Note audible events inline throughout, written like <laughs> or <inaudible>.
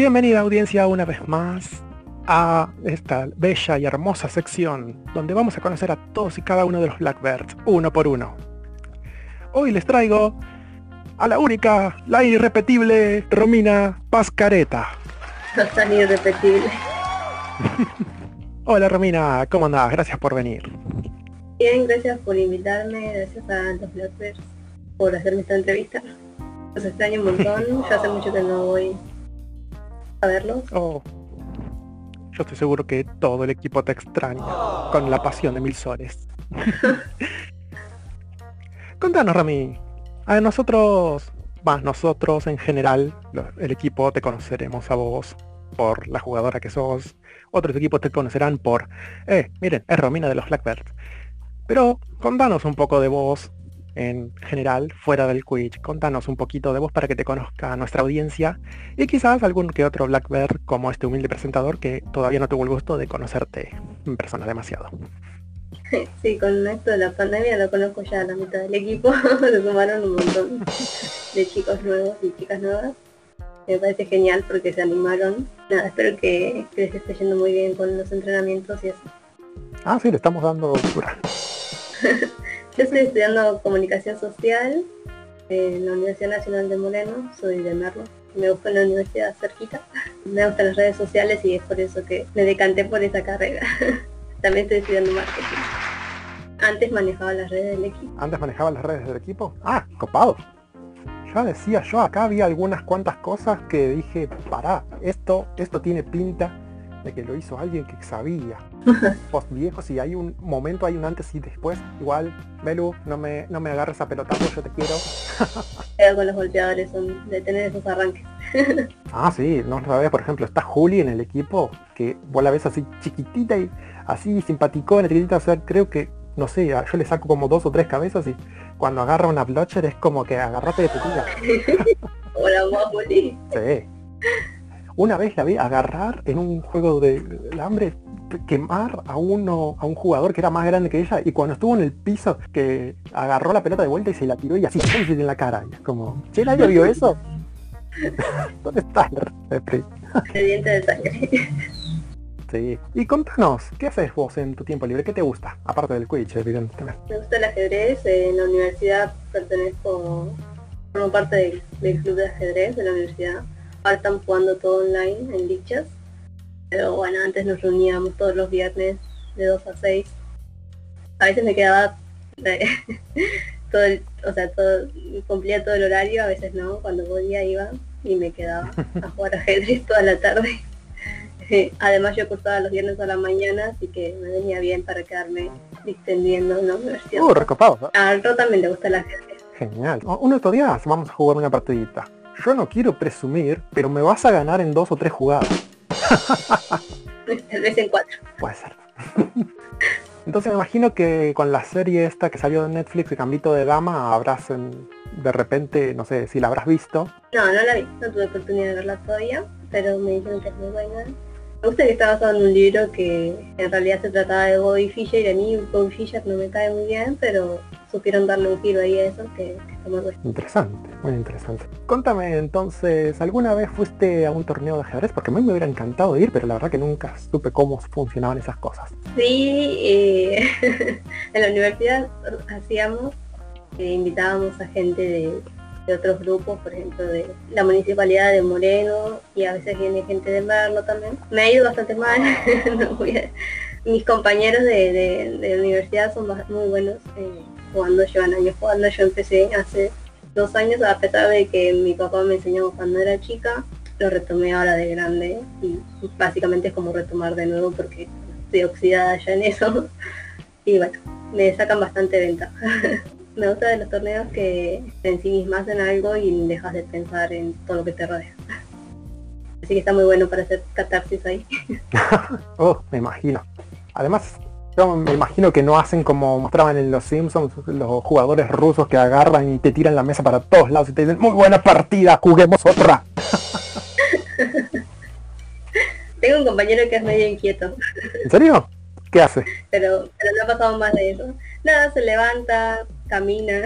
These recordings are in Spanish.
Bienvenida audiencia una vez más a esta bella y hermosa sección donde vamos a conocer a todos y cada uno de los Blackbirds, uno por uno. Hoy les traigo a la única, la irrepetible Romina Pascareta. No tan irrepetible. <laughs> Hola Romina, ¿cómo andás? Gracias por venir. Bien, gracias por invitarme, gracias a los Blackbirds por hacerme esta entrevista. Los extraño un montón, ya hace mucho que no voy a verlos. Oh, yo estoy seguro que todo el equipo te extraña con la pasión de mil soles. <laughs> Contanos, Rami. A nosotros, más nosotros en general, el equipo te conoceremos a vos por la jugadora que sos. Otros equipos te conocerán por, eh, miren, es Romina de los Blackbirds. Pero contanos un poco de vos en general, fuera del Quiz. Contanos un poquito de vos para que te conozca nuestra audiencia y quizás algún que otro Blackbird como este humilde presentador que todavía no tuvo el gusto de conocerte en persona demasiado. <laughs> Sí, con esto de la pandemia lo conozco ya a la mitad del equipo, <laughs> se sumaron un montón de chicos nuevos y chicas nuevas. Me parece genial porque se animaron. Nada, espero que, que les esté yendo muy bien con los entrenamientos y eso. Ah, sí, le estamos dando dura. <laughs> Yo estoy estudiando comunicación social en la Universidad Nacional de Moreno, soy de Merlo. Me busco en la universidad cerquita. <laughs> Me gustan las redes sociales y es por eso que me decanté por esa carrera. <laughs> También estoy estudiando marketing. Antes manejaba las redes del equipo. Antes manejaba las redes del equipo. Ah, copado. Ya decía yo, acá había algunas cuantas cosas que dije, pará, esto, esto tiene pinta de que lo hizo alguien que sabía. <laughs> Post viejos y hay un momento, hay un antes y después. Igual, Belu, no me, no me agarres a pelotazo, yo te quiero. <laughs> Pero con los golpeadores son de tener esos arranques. <laughs> Ah, sí, no sabes, por ejemplo, está Juli en el equipo, que vos la ves así chiquitita y así simpaticona, chiquitita, o sea, creo que, no sé, yo le saco como dos o tres cabezas y cuando agarra una blotcher es como que agarrate de tu tía. Hola, Guapoli. Sí. Una vez la vi agarrar en un juego de hambre, quemar a uno, a un jugador que era más grande que ella, y cuando estuvo en el piso, que agarró la pelota de vuelta y se la tiró y así en la cara. Y es como, ¿che nadie vio eso? <laughs> ¿Dónde está el diente de sangre. Sí. Y contanos, ¿qué haces vos en tu tiempo libre? ¿Qué te gusta? Aparte del Quidditch, evidentemente. Me gusta el ajedrez. En la universidad pertenezco, formo parte del, del club de ajedrez de la universidad. Ahora están jugando todo online en dichas. Pero bueno, antes nos reuníamos todos los viernes de 2 a 6. A veces me quedaba <laughs> todo el, o sea, todo, cumplía todo el horario, a veces no, cuando podía iba y me quedaba a <laughs> jugar ajedrez toda la tarde. <laughs> Además yo cursaba los viernes a la mañana, así que me venía bien para quedarme extendiendo en la universidad. Uh, recopado. A Ro también le gusta el ajedrez. Genial. O- Uno estos días vamos a jugar una partidita. Yo no quiero presumir, pero me vas a ganar en dos o tres jugadas. <laughs> Tal vez en cuatro. Puede ser. Entonces me imagino que con la serie esta que salió de Netflix, de Cambito de Dama, habrás en- de repente, no sé si la habrás visto. No, no la vi, no tuve oportunidad de verla todavía, pero me dijeron que es muy buena. Me gusta que está basado en un libro que en realidad se trataba de Bobby Fischer y a mí Bobby Fischer no me cae muy bien, pero supieron darle un giro ahí a eso que, que está muy bueno. Interesante, muy interesante. Contame entonces, ¿alguna vez fuiste a un torneo de ajedrez? Porque a mí me hubiera encantado ir, pero la verdad que nunca supe cómo funcionaban esas cosas. Sí, eh, <laughs> en la universidad hacíamos, eh, invitábamos a gente de, otros grupos, por ejemplo de la municipalidad de Moreno y a veces viene gente de Merlo también. Me ha ido bastante mal, <laughs> mis compañeros de, de- universidad son muy buenos eh, jugando, llevan años jugando, yo empecé hace dos años a pesar de que mi papá me enseñó cuando era chica, lo retomé ahora de grande y básicamente es como retomar de nuevo porque estoy oxidada ya en eso <laughs> y bueno, me sacan bastante ventaja. <laughs> me gusta de los torneos que te ensimismas en algo y dejas de pensar en todo lo que te rodea. Así que está muy bueno para hacer catarsis ahí. <laughs> Oh, me imagino. Además, yo me imagino que no hacen como mostraban en Los Simpsons, los jugadores rusos que agarran y te tiran la mesa para todos lados y te dicen, muy buena partida, juguemos otra. <laughs> Tengo un compañero que es medio inquieto, ¿En serio? ¿Qué hace? pero, pero no ha pasado más de eso. Nada, se levanta, camina,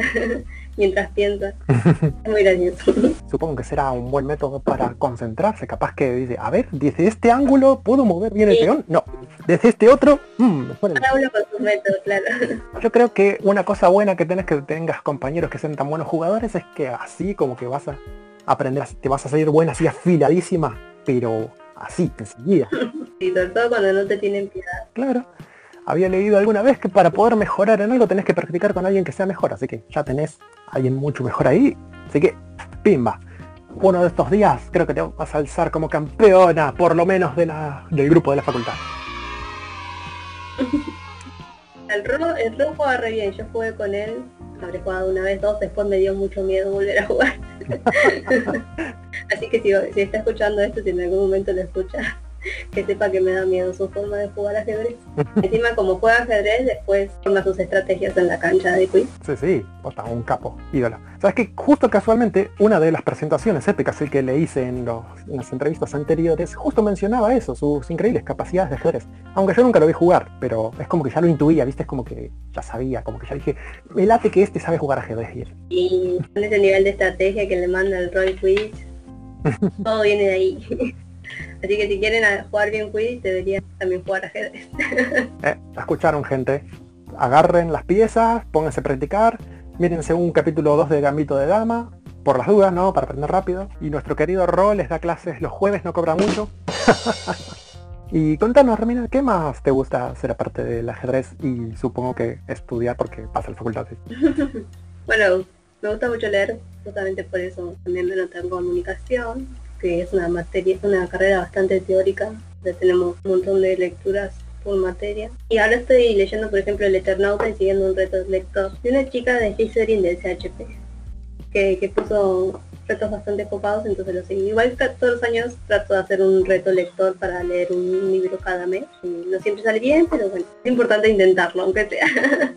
mientras piensa. <laughs> es muy gracioso. Supongo que será un buen método para concentrarse. Capaz que dice, a ver, desde este ángulo puedo mover bien el peón. No, desde este otro, mmm, Cada uno con sus métodos, claro. <laughs> Yo creo que una cosa buena que tenés que tengas compañeros que sean tan buenos jugadores es que así como que vas a aprender, te vas a salir buena así afiladísima, pero así, enseguida. <laughs> Y sobre todo cuando no te tienen piedad. Claro había leído alguna vez que para poder mejorar en algo tenés que practicar con alguien que sea mejor, así que ya tenés a alguien mucho mejor ahí, así que pimba. Uno de estos días creo que te vas a alzar como campeona, por lo menos de la, del grupo de la facultad. <laughs> El rojo, el rojo juega re bien, yo jugué con él, habré jugado una vez, dos, después me dio mucho miedo volver a jugar. <laughs> <laughs> Así que si, si está escuchando esto, si en algún momento lo escucha, que sepa que me da miedo su forma de jugar ajedrez. <laughs> Encima como juega ajedrez, después forma sus estrategias en la cancha de quiz. Sí, sí, posta, un capo, ídolo. Sabes que justo casualmente una de las presentaciones épicas que le hice en, los, las entrevistas anteriores, justo mencionaba eso, sus increíbles capacidades de ajedrez. Aunque yo nunca lo vi jugar, pero es como que ya lo intuía, viste, es como que ya sabía, como que ya dije, me late que este sabe jugar ajedrez. Y con ese nivel de estrategia que le manda el Roy Quiz, <laughs> todo viene de ahí. Así que si quieren jugar bien Quidditch, deberían también jugar ajedrez. <laughs> eh, escucharon gente. Agarren las piezas, pónganse a practicar, mírense un capítulo 2 de Gambito de Dama, por las dudas, ¿no? Para aprender rápido. Y nuestro querido Ro les da clases los jueves, no cobra mucho. <laughs> y contanos, Remina, ¿qué más te gusta hacer aparte del ajedrez y supongo que estudiar porque pasa la facultad? <laughs> bueno, me gusta mucho leer, justamente por eso también me noté en comunicación es una materia, es una carrera bastante teórica, ya tenemos un montón de lecturas por materia. Y ahora estoy leyendo, por ejemplo, El Eternauta y siguiendo un reto lector de una chica de Slytherin del CHP, que, que puso retos bastante copados, entonces lo sigo. Igual todos los años trato de hacer un reto lector para leer un libro cada mes. Y no siempre sale bien, pero bueno, es importante intentarlo, aunque sea. <laughs>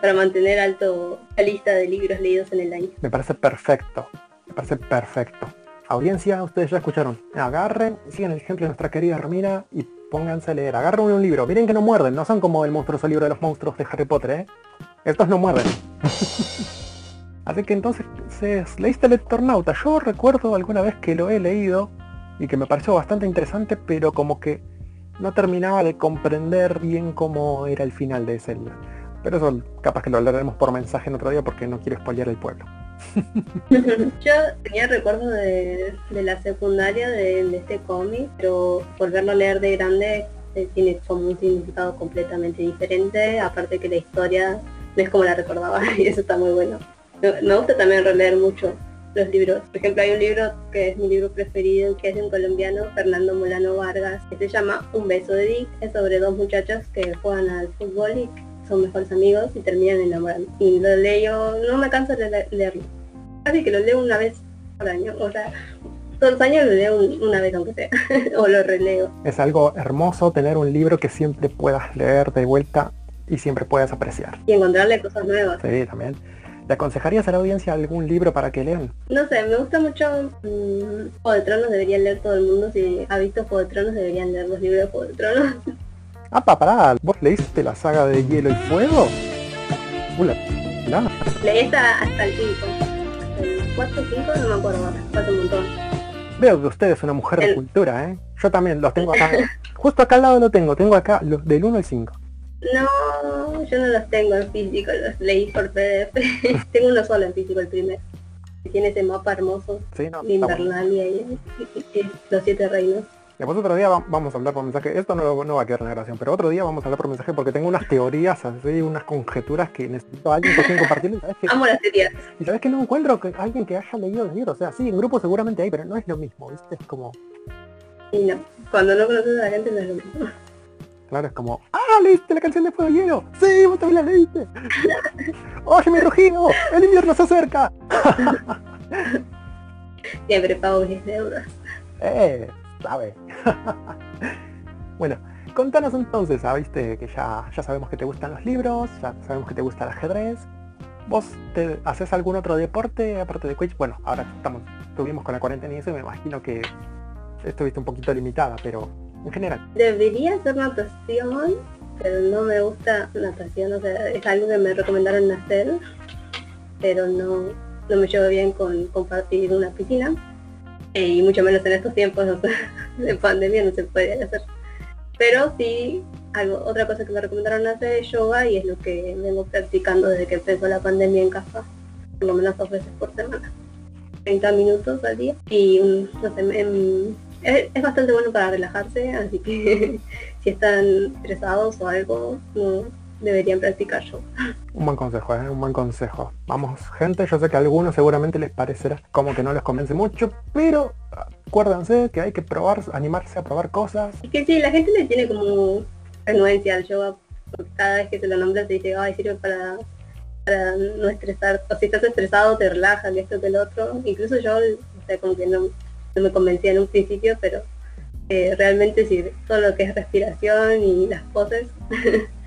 para mantener alto la lista de libros leídos en el año. Me parece perfecto, me parece perfecto. Audiencia, ustedes ya escucharon. Agarren, sigan el ejemplo de nuestra querida Romina y pónganse a leer. Agarren un libro. Miren que no muerden, no son como el monstruoso libro de los monstruos de Harry Potter, ¿eh? Estos no muerden. <laughs> Así que entonces, ¿leíste el Tornauta? Yo recuerdo alguna vez que lo he leído y que me pareció bastante interesante, pero como que no terminaba de comprender bien cómo era el final de ese libro. Pero eso capaz que lo hablaremos por mensaje en otro día porque no quiero spoilear el pueblo. <laughs> Yo tenía recuerdos de, la secundaria de, este cómic, pero volverlo a leer de grande eh, tiene como un significado completamente diferente, aparte que la historia no es como la recordaba <laughs> y eso está muy bueno. Me gusta también releer mucho los libros. Por ejemplo, hay un libro que es mi libro preferido, que es de un colombiano, Fernando Molano Vargas, que se llama Un beso de Dick. Es sobre dos muchachos que juegan al fútbol y son mejores amigos y terminan enamorando. Y lo leo, no me canso de leerlo. Casi que lo leo una vez por año, o sea, todos los años lo leo una vez aunque sea, <laughs> o lo releo. Es algo hermoso tener un libro que siempre puedas leer de vuelta y siempre puedas apreciar. Y encontrarle cosas nuevas. Sí, también. ¿Le aconsejarías a la audiencia algún libro para que lean? No sé, me gusta mucho um, Juego de Tronos, deberían leer todo el mundo. Si ha visto Juego de Tronos, deberían leer los libros de Juego de Tronos. <laughs> Ah, pará, ¿vos leíste la saga de Hielo y Fuego? Ula, Leí hasta, hasta el 5. Hasta el 4 5, no me acuerdo falta un montón. Veo que usted es una mujer de cultura, ¿eh? Yo también los tengo acá. <laughs> Justo acá al lado lo tengo, tengo acá los del 1 al 5. No, yo no los tengo en físico, los leí por PDF. <laughs> tengo uno solo en físico, el primero. Tiene ese mapa hermoso sí, no, de Invernalia y, los siete reinos. Después otro día vamos a hablar por mensaje. Esto no, no, va a quedar en la grabación, pero otro día vamos a hablar por mensaje porque tengo unas teorías, así, unas conjeturas que necesito a alguien que quien compartir. ¿sabes Amo las teorías. Y sabes que no encuentro que alguien que haya leído el libro. O sea, sí, en grupo seguramente hay, pero no es lo mismo, ¿viste? Es como. Y no, cuando no conoces a la gente no es lo mismo. Claro, es como, ¡ah, leíste la canción de Fuego Hielo! ¡Sí, vos también la leíste! <laughs> ¡Oye, mi Rojino! ¡El invierno se acerca! <laughs> Siempre pago mis deudas. Eh, sabe. bueno, contanos entonces, ¿sabiste? Que ya, ya sabemos que te gustan los libros, ya sabemos que te gusta el ajedrez. ¿Vos te haces algún otro deporte aparte de Quidditch? Bueno, ahora estamos, estuvimos con la cuarentena y eso, me imagino que estuviste un poquito limitada, pero en general. Debería hacer natación, pero no me gusta natación, o sea, es algo que me recomendaron hacer. pero no, no me llevo bien con compartir una piscina. Y mucho menos en estos tiempos <laughs> de pandemia no se puede hacer. Pero sí, algo, otra cosa que me recomendaron hacer es yoga y es lo que vengo practicando desde que empezó la pandemia en casa, por lo menos dos veces por semana. 30 minutos al día y no sé, es, bastante bueno para relajarse, así que <laughs> si están estresados o algo, no, deberían practicar yoga. Un buen consejo, ¿eh? un buen consejo. Vamos, gente, yo sé que a algunos seguramente les parecerá como que no les convence mucho, pero acuérdense que hay que probar, animarse a probar cosas. Es que sí, la gente le tiene como renuencia al yoga, porque cada vez que se lo nombra se dice, ay, sirve para, para no estresar, o si estás estresado te relaja, que esto que el otro. Incluso yo, o sea, como que no, no me convencía en un principio, pero eh, realmente sí, todo lo que es respiración y las poses <laughs>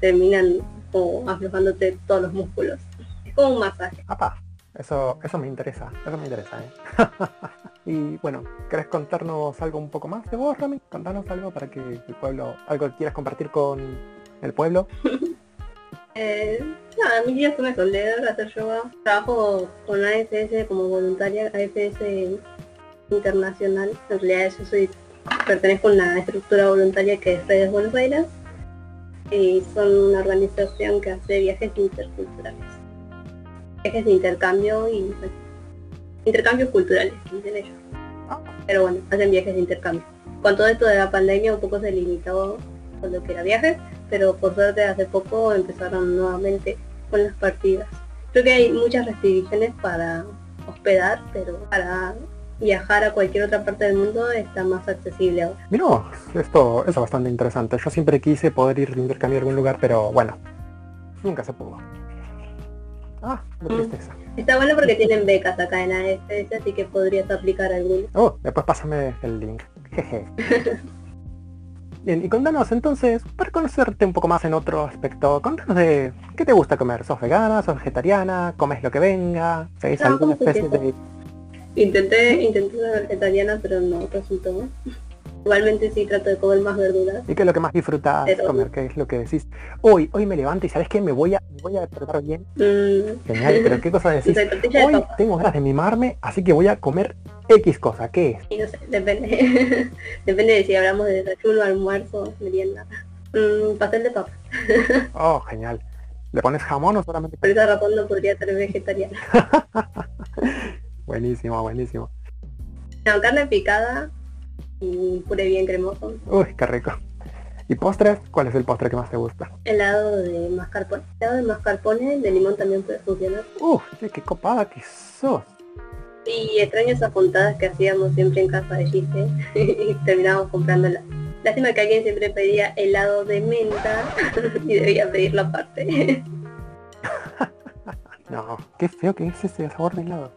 terminan como aflojándote todos los músculos. Es como un masaje. eso, eso me interesa, eso me interesa. ¿eh? <laughs> y bueno, ¿querés contarnos algo un poco más de vos, Rami? Contanos algo para que el pueblo, algo que quieras compartir con el pueblo. <laughs> eh, nada, mis días son de leer, hacer yoga. Trabajo con AFS como voluntaria, AFS internacional. En realidad yo soy, pertenezco a una estructura voluntaria que es Redes Buenos Aires y son una organización que hace viajes interculturales. Viajes de intercambio y intercambios culturales, dicen ellos. Ah. Pero bueno, hacen viajes de intercambio. Con todo esto de la pandemia un poco se limitó con lo que era viajes, pero por suerte hace poco empezaron nuevamente con las partidas. Creo que hay muchas restricciones para hospedar, pero para viajar a cualquier otra parte del mundo está más accesible ahora. Mira, esto es bastante interesante. Yo siempre quise poder ir de intercambio a algún lugar, pero bueno, nunca se pudo. Ah, qué mm. tristeza. Está bueno porque tienen becas acá en AFS, así que podrías aplicar alguno. Oh, después pásame el link. Jeje. Bien, y contanos entonces, para conocerte un poco más en otro aspecto, contanos de qué te gusta comer. ¿Sos vegana? ¿Sos vegetariana? ¿Comes lo que venga? ¿Seguís alguna especie de Intenté, intenté ser vegetariana, pero no resultó. Igualmente sí trato de comer más verduras. ¿Y qué es lo que más disfrutas comer? ¿Qué es lo que decís? Hoy, hoy me levanto y ¿sabes qué? Me voy a, me voy a tratar bien. Mm. Genial, pero ¿qué cosa <laughs> decís? hoy tengo ganas de mimarme, así que voy a comer X cosa. ¿Qué es? Y no sé, depende. <laughs> depende de si hablamos de desayuno, almuerzo, merienda. Mm, pastel de papa. <laughs> oh, genial. ¿Le pones jamón o solamente? Por esa razón no podría ser vegetariana. Buenísimo, buenísimo. No, carne picada y puré bien cremoso. Uy, qué rico. ¿Y postres? ¿Cuál es el postre que más te gusta? Helado de mascarpone. Helado de mascarpone, de limón también puede funcionar. Uf, qué copada que sos. Y extraño esas puntadas que hacíamos siempre en casa de Gise <laughs> y terminábamos comprándola. Lástima que alguien siempre pedía helado de menta <laughs> y debía pedirlo aparte. <laughs> no, qué feo que es ese sabor de helado.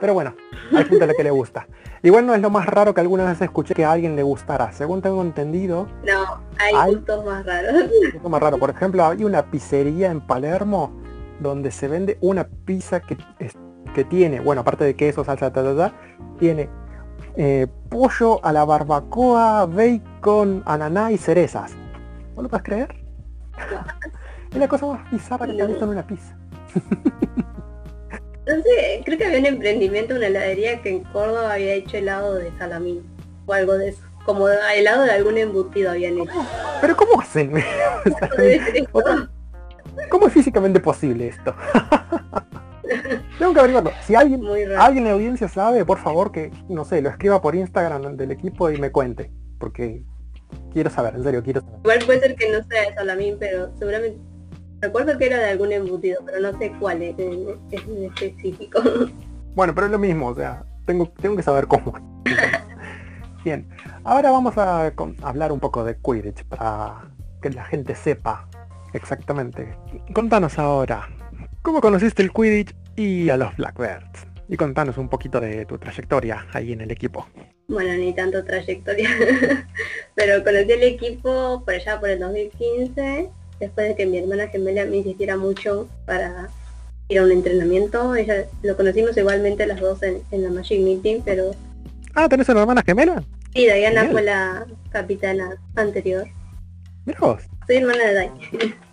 Pero bueno, hay gente a la que le gusta. Igual no es lo más raro que alguna vez escuché que a alguien le gustara. Según tengo entendido... No, hay, gustos más raros. Gustos más raro. Por ejemplo, hay una pizzería en Palermo donde se vende una pizza que, que tiene, bueno, aparte de queso, salsa, ta, ta, ta, tiene eh, pollo a la barbacoa, bacon, ananá y cerezas. ¿No lo puedes creer? <laughs> es la cosa más bizarra que te visto en una pizza. <laughs> Entonces, creo que había un emprendimiento, una heladería que en Córdoba había hecho helado de salamín o algo de eso. Como helado de algún embutido habían hecho. ¿Pero cómo hacen? <laughs> ¿Cómo es físicamente posible esto? <laughs> Tengo que averiguarlo. Si alguien, alguien en la audiencia sabe, por favor que, no sé, lo escriba por Instagram del equipo y me cuente. Porque quiero saber, en serio, quiero saber. Igual puede ser que no sea de salamín, pero seguramente Recuerdo que era de algún embutido, pero no sé cuál es, en específico. <laughs> Bueno, pero es lo mismo, o sea, tengo, tengo que saber cómo. <laughs> Bien, ahora vamos a hablar un poco de Quidditch para que la gente sepa exactamente. Contanos ahora, ¿cómo conociste el Quidditch y a los Blackbirds? Y contanos un poquito de tu trayectoria ahí en el equipo. Bueno, ni tanto trayectoria, <laughs> pero conocí el equipo por allá por el 2015 después de que mi hermana gemela me insistiera mucho para ir a un entrenamiento. Ella lo conocimos igualmente las dos en, la Magic Meeting, pero... Ah, ¿tenés una hermana gemela? Sí, Diana fue la capitana anterior. Mira vos. Soy hermana de Dai.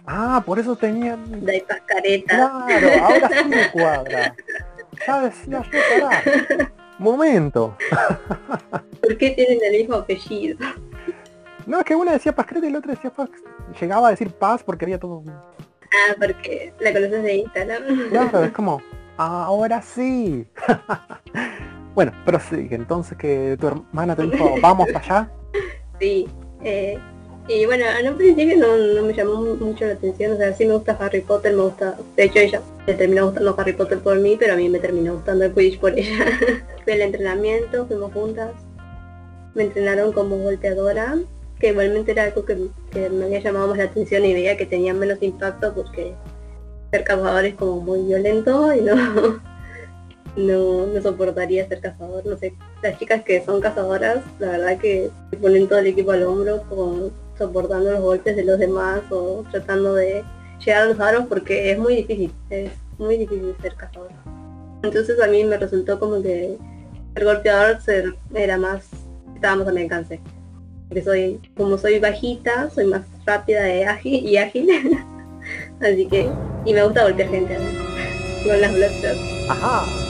Ah, por eso tenían... De pascareta. Claro, ahora sí me cuadra. Ya decía yo, pará. Momento. ¿Por qué tienen el mismo apellido? No, es que una decía Pascareta y la otra decía Paz. Llegaba a decir Paz porque había todo... Ah, porque la conoces de Instagram. Claro, es <laughs> como, ahora sí. <laughs> bueno, pero sí, entonces que tu hermana te dijo, vamos para allá. <laughs> Sí, eh, y bueno, en un principio no, no, me llamó mucho la atención, o sea, sí me gusta Harry Potter, me gusta, de hecho ella le terminó gustando Harry Potter por mí, pero a mí me terminó gustando el Quidditch por ella. Fue el entrenamiento, fuimos juntas, me entrenaron como volteadora, que igualmente era algo que, me había llamado la atención y veía que tenía menos impacto porque ser cazador es como muy violento y no, <laughs> no, soportaría ser cazador. No sé, las chicas que son cazadoras, la verdad que ponen todo el equipo al hombro como soportando los golpes de los demás o tratando de llegar a los aros porque es muy difícil, es muy difícil ser cazador. Entonces a mí me resultó como que ser golpeador era más, estábamos a mi alcance que soy, como soy bajita, soy más rápida y ágil, y ágil. <laughs> Así que, y me gusta golpear gente con las Bloodshot. Ajá.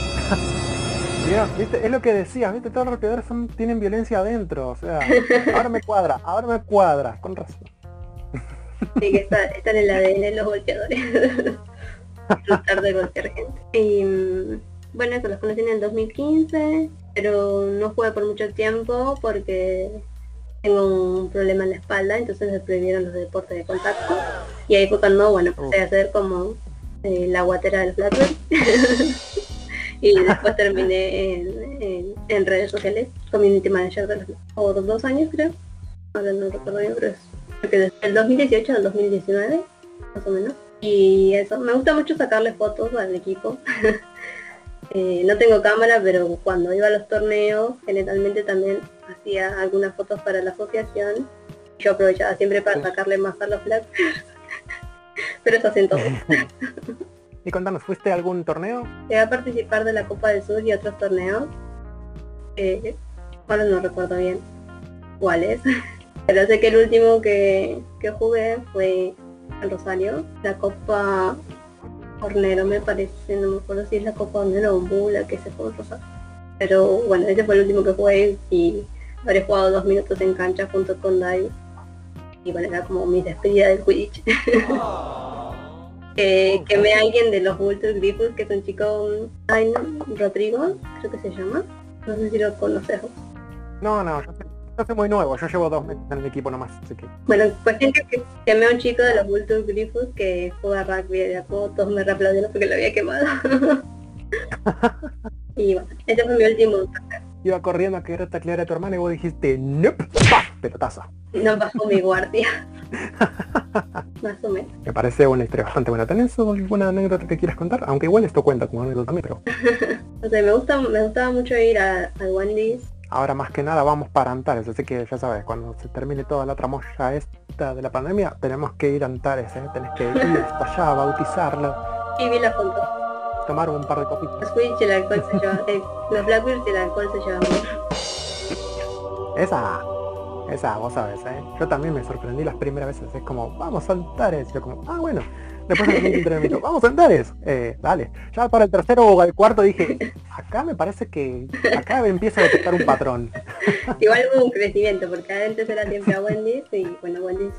¿viste? Es lo que decías, ¿viste? Todos los golpeadores son, tienen violencia adentro, o sea, <laughs> ahora me cuadra, ahora me cuadra, con razón. Sí, que está, están en el ADN los golpeadores. <laughs> Tratar de golpear gente. Y bueno, eso los conocí en el 2015, pero no jugué por mucho tiempo porque tengo un problema en la espalda, entonces me prohibieron los deportes de contacto. Y ahí fue cuando, bueno, empecé a hacer como eh, la guatera del Blackbird. <laughs> y después terminé en, en, redes sociales, community manager de los o dos años creo. Ahora no recuerdo bien, pero es desde el 2018 al 2019, más o menos. Y eso, me gusta mucho sacarle fotos al equipo. <laughs> Eh, no tengo cámara, pero cuando iba a los torneos, generalmente también hacía algunas fotos para la asociación. Yo aprovechaba siempre para sacarle más a los flags. <laughs> pero eso hacen todos. <laughs> y contanos, ¿fuiste a algún torneo? Llegué a participar de la Copa del Sur y otros torneos. Eh, ahora no recuerdo bien cuáles. <laughs> pero sé que el último que, que jugué fue en Rosario, la Copa Hornero me parece, no me acuerdo si es la Copa Hornero o Bula que se fue Rosario. Pero bueno, ese fue el último que jugué y habré jugado dos minutos en cancha junto con Dai. Y bueno, era como mi despedida del Quidditch. eh, <laughs> que me alguien de los Vulture Griffiths, que es un chico, ay, Rodrigo, creo que se llama. No sé si lo conoces. No, no, yo soy muy nuevo, yo llevo dos meses en el equipo nomás, así que... Bueno, pues gente que quemé a un chico de los Vulture Griffiths que juega rugby de a poco, todos me reaplaudieron porque lo había quemado. <laughs> y bueno, ese fue mi último Iba corriendo a querer taclear a tu hermana y vos dijiste, nope, pelotazo. No bajó mi guardia. <laughs> Más o menos. Me parece una historia bastante buena. ¿Tenés alguna anécdota que quieras contar? Aunque igual esto cuenta como anécdota también, pero... <laughs> o sea, me gusta, me gustaba mucho ir a, a Wendy's Ahora más que nada vamos para Antares, así que ya sabes, cuando se termine toda la tramoya esta de la pandemia, tenemos que ir a Antares, ¿eh? tenés que ir hasta allá, bautizarlo. Y vi la foto. Tomar un par de copitas. Los Quidditch el alcohol se lleva, eh, los Blackbirds y el alcohol se llevan Esa, esa, vos sabes, ¿eh? Yo también me sorprendí las primeras veces, es como, vamos a Antares, y yo como, ah bueno, Después el entrenamiento, vamos a Antares, eh, dale. Ya para el tercero o el cuarto dije, acá me parece que acá empieza a detectar un patrón. <laughs> Igual hubo un crecimiento, porque antes era siempre a Wendy's y bueno, Wendy's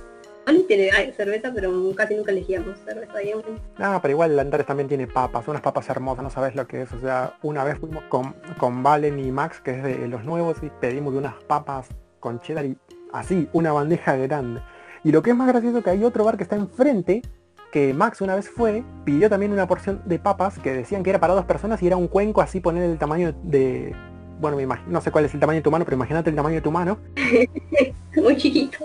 Wendy's tiene cerveza, pero casi nunca elegíamos cerveza ahí No, pero igual el Antares también tiene papas, unas papas hermosas, no sabes lo que es. O sea, una vez fuimos con, con Valen y Max, que es de los nuevos, y pedimos unas papas con cheddar y así, una bandeja grande. Y lo que es más gracioso que hay otro bar que está enfrente, que Max una vez fue, pidió también una porción de papas que decían que era para dos personas y era un cuenco así poner el tamaño de... Bueno, me imagino, no sé cuál es el tamaño de tu mano, pero imagínate el tamaño de tu mano. <laughs> Muy chiquito.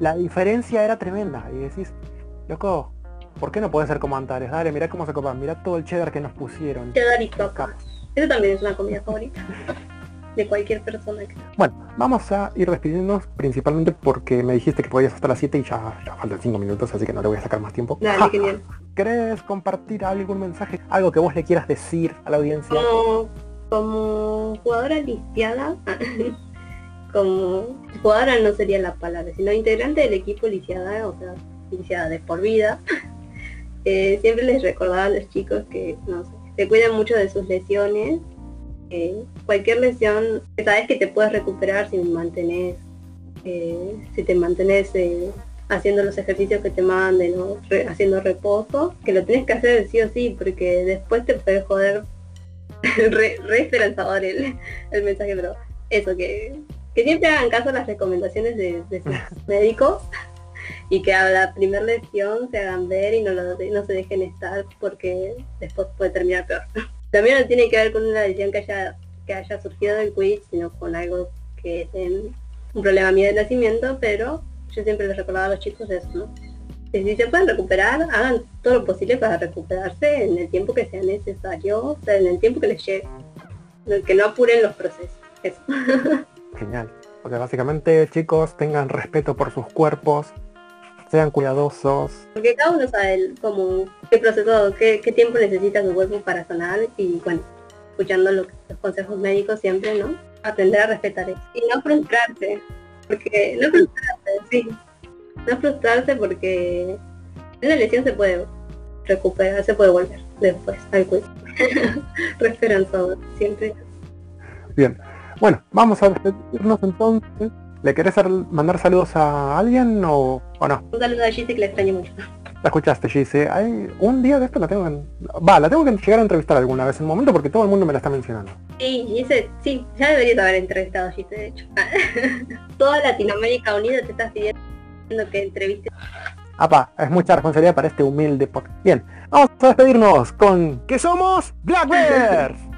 La diferencia era tremenda. Y decís, loco, ¿por qué no puede ser como Antares? Dale, mirá cómo se copan, mirá todo el cheddar que nos pusieron. Cheddar y papas. Eso también es una comida favorita de cualquier persona. Bueno, vamos a ir despidiéndonos principalmente porque me dijiste que podías hasta las 7 y ya, ya faltan 5 minutos, así que no le voy a sacar más tiempo. Dale, genial. ¿Querés compartir algún mensaje? Algo que vos le quieras decir a la audiencia? Como, jugadora lisiada, <laughs> como jugadora no sería la palabra, sino integrante del equipo lisiada, o sea, beneficia de por vida, <laughs> eh, siempre les recordaba a los chicos que no sé, se cuiden mucho de sus lesiones. Cualquier lesión, sabes que te puedes recuperar si mantenés, eh, si te mantenés eh, haciendo los ejercicios que te manden haciendo reposo, que lo tienes que hacer sí o sí, porque después te puede joder <laughs> re, esperanzador el, mensaje, pero eso, que, siempre hagan caso a las recomendaciones de, sus <laughs> médicos y que a la primera lesión se hagan ver y no, no se dejen estar porque después puede terminar peor. <laughs> También no tiene que ver con una lesión que haya, que haya surgido del quiz, sino con algo que es un problema mío de nacimiento, pero yo siempre les recordaba a los chicos eso, ¿no? Que si se pueden recuperar, hagan todo lo posible para recuperarse en el tiempo que sea necesario, o sea, en el tiempo que les llegue. Que no apuren los procesos. Eso. <laughs> Genial. Porque básicamente, chicos, tengan respeto por sus cuerpos, sean cuidadosos. Porque cada uno sabe cómo, qué proceso, qué, tiempo necesita su cuerpo para sanar y bueno, escuchando los consejos médicos siempre, ¿no? Aprender a respetar eso. Y no frustrarse, porque no frustrarse, sí. No frustrarse porque una lesión se puede recuperar, se puede volver después al cuerpo. <laughs> Reesperanzador, siempre. Bien. Bueno, vamos a despedirnos entonces. ¿Le querés mandar saludos a alguien o, o no? Un saludo a Gise que le extraño mucho. La escuchaste, Gise. Hay un día de esto la tengo que... Va, la tengo que llegar a entrevistar alguna vez en un momento porque todo el mundo me la está mencionando. Sí, Gise, sí, ya deberías haber entrevistado a Gise, de hecho. <laughs> Toda Latinoamérica Unida te está pidiendo que entrevistes. Apa, es mucha responsabilidad para este humilde podcast. Bien, vamos a despedirnos con... ¿Qué somos? Black Bears.